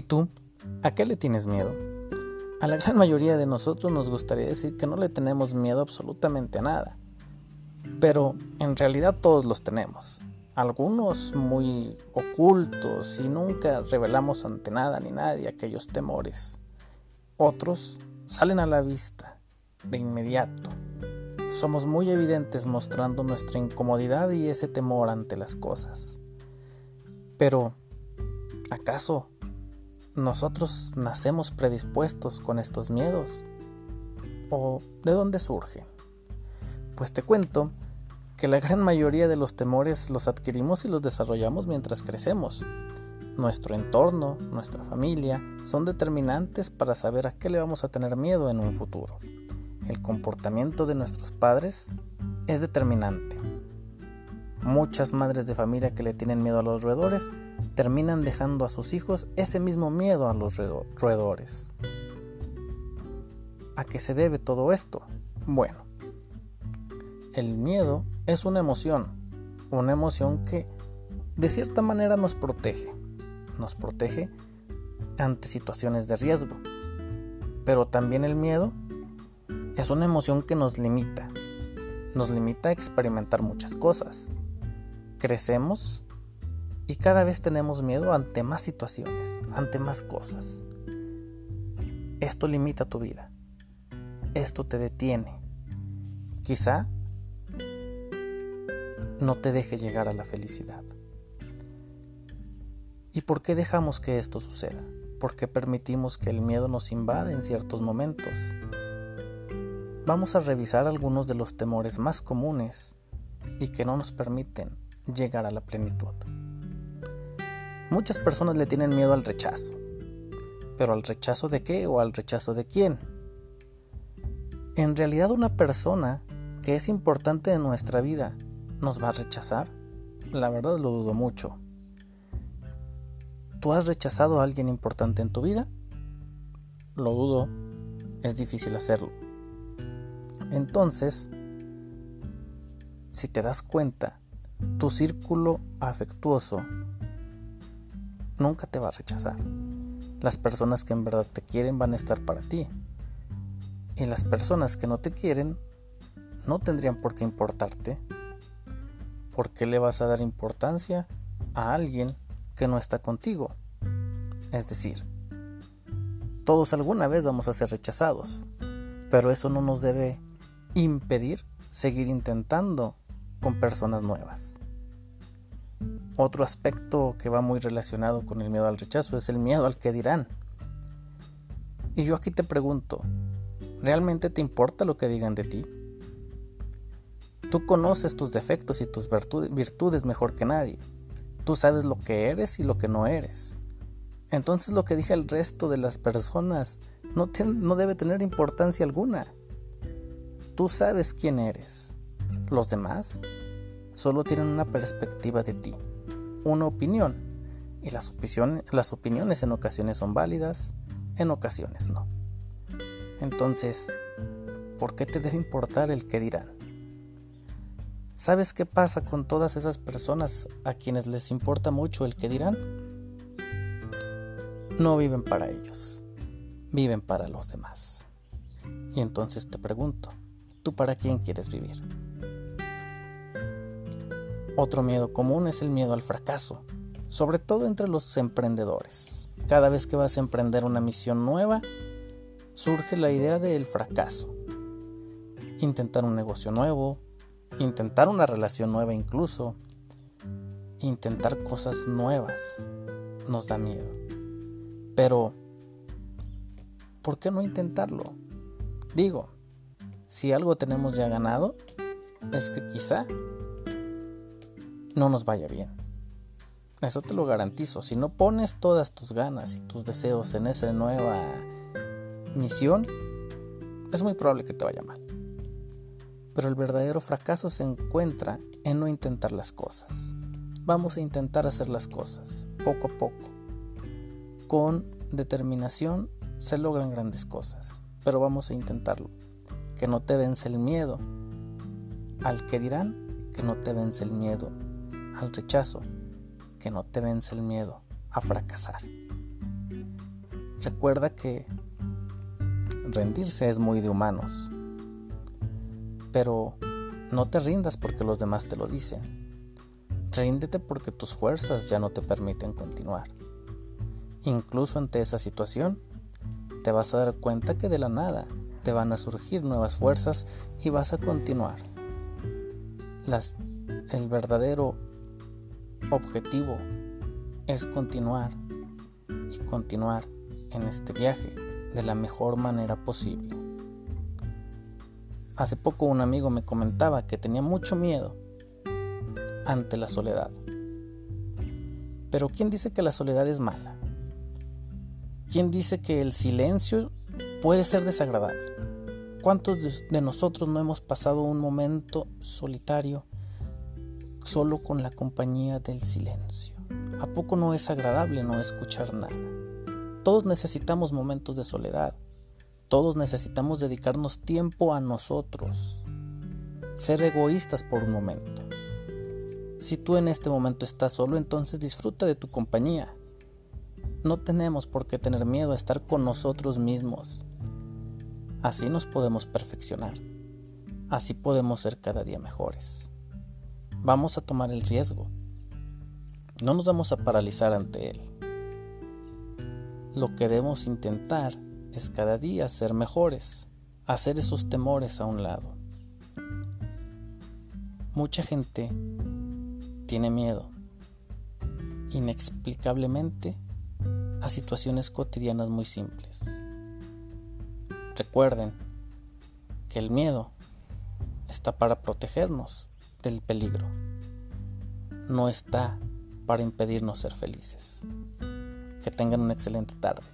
¿Y tú? ¿A qué le tienes miedo? A la gran mayoría de nosotros nos gustaría decir que no le tenemos miedo absolutamente a nada. Pero en realidad todos los tenemos. Algunos muy ocultos y nunca revelamos ante nada ni nadie aquellos temores. Otros salen a la vista de inmediato. Somos muy evidentes mostrando nuestra incomodidad y ese temor ante las cosas. Pero, ¿acaso nosotros nacemos predispuestos con estos miedos? ¿O de dónde surgen? Pues te cuento que la gran mayoría de los temores los adquirimos y los desarrollamos mientras crecemos. Nuestro entorno, nuestra familia, son determinantes para saber a qué le vamos a tener miedo en un futuro. El comportamiento de nuestros padres es determinante. Muchas madres de familia que le tienen miedo a los roedores terminan dejando a sus hijos ese mismo miedo a los roedores. ¿A qué se debe todo esto? Bueno, el miedo es una emoción, una emoción que de cierta manera nos protege, nos protege ante situaciones de riesgo, pero también el miedo es una emoción que nos limita, nos limita a experimentar muchas cosas. Crecemos y cada vez tenemos miedo ante más situaciones, ante más cosas. Esto limita tu vida. Esto te detiene. Quizá no te deje llegar a la felicidad. ¿Y por qué dejamos que esto suceda? ¿Por qué permitimos que el miedo nos invada en ciertos momentos? Vamos a revisar algunos de los temores más comunes y que no nos permiten llegar a la plenitud. Muchas personas le tienen miedo al rechazo. ¿Pero al rechazo de qué o al rechazo de quién? En realidad una persona que es importante en nuestra vida nos va a rechazar. La verdad lo dudo mucho. ¿Tú has rechazado a alguien importante en tu vida? Lo dudo. Es difícil hacerlo. Entonces, si te das cuenta, tu círculo afectuoso nunca te va a rechazar. Las personas que en verdad te quieren van a estar para ti. Y las personas que no te quieren no tendrían por qué importarte. ¿Por qué le vas a dar importancia a alguien que no está contigo? Es decir, todos alguna vez vamos a ser rechazados, pero eso no nos debe impedir seguir intentando con personas nuevas. Otro aspecto que va muy relacionado con el miedo al rechazo es el miedo al que dirán. Y yo aquí te pregunto, ¿realmente te importa lo que digan de ti? Tú conoces tus defectos y tus virtudes mejor que nadie. Tú sabes lo que eres y lo que no eres. Entonces lo que dije el resto de las personas no, no debe tener importancia alguna. Tú sabes quién eres. Los demás solo tienen una perspectiva de ti una opinión y las, opiniones, en ocasiones son válidas, en ocasiones no. Entonces, ¿por qué te debe importar el que dirán? ¿Sabes qué pasa con todas esas personas a quienes les importa mucho el que dirán? No viven para ellos, viven para los demás. Y entonces te pregunto, ¿tú para quién quieres vivir? Otro miedo común es el miedo al fracaso, sobre todo entre los emprendedores. Cada vez que vas a emprender una misión nueva, surge la idea del fracaso. Intentar un negocio nuevo, intentar una relación nueva incluso, intentar cosas nuevas, nos da miedo. Pero, ¿por qué no intentarlo? Digo, si algo tenemos ya ganado, es que quizá no nos vaya bien. Eso te lo garantizo. Si no pones todas tus ganas y tus deseos en esa nueva misión, es muy probable que te vaya mal. Pero el verdadero fracaso se encuentra en no intentar las cosas. Vamos a intentar hacer las cosas, poco a poco. Con determinación se logran grandes cosas, pero vamos a intentarlo. Que no te vence el miedo al que dirán, que no te vence el miedo al rechazo, que no te vence el miedo a fracasar. Recuerda que rendirse es muy de humanos. Pero no te rindas porque los demás te lo dicen. Ríndete porque tus fuerzas ya no te permiten continuar. Incluso ante esa situación, te vas a dar cuenta que de la nada te van a surgir nuevas fuerzas y vas a continuar. Las, el verdadero objetivo es continuar y continuar en este viaje de la mejor manera posible. Hace poco un amigo me comentaba que tenía mucho miedo ante la soledad. Pero ¿quién dice que la soledad es mala? ¿Quién dice que el silencio puede ser desagradable? ¿Cuántos de nosotros no hemos pasado un momento solitario solo con la compañía del silencio? ¿A poco no es agradable no escuchar nada? Todos necesitamos momentos de soledad. Todos necesitamos dedicarnos tiempo a nosotros. Ser egoístas por un momento. Si tú en este momento estás solo, entonces disfruta de tu compañía. No tenemos por qué tener miedo a estar con nosotros mismos. Así nos podemos perfeccionar. Así podemos ser cada día mejores. Vamos a tomar el riesgo. No nos vamos a paralizar ante él. Lo que debemos intentar es cada día ser mejores, hacer esos temores a un lado. Mucha gente tiene miedo, inexplicablemente, a situaciones cotidianas muy simples. Recuerden que el miedo está para protegernos del peligro, no está para impedirnos ser felices. Que tengan una excelente tarde.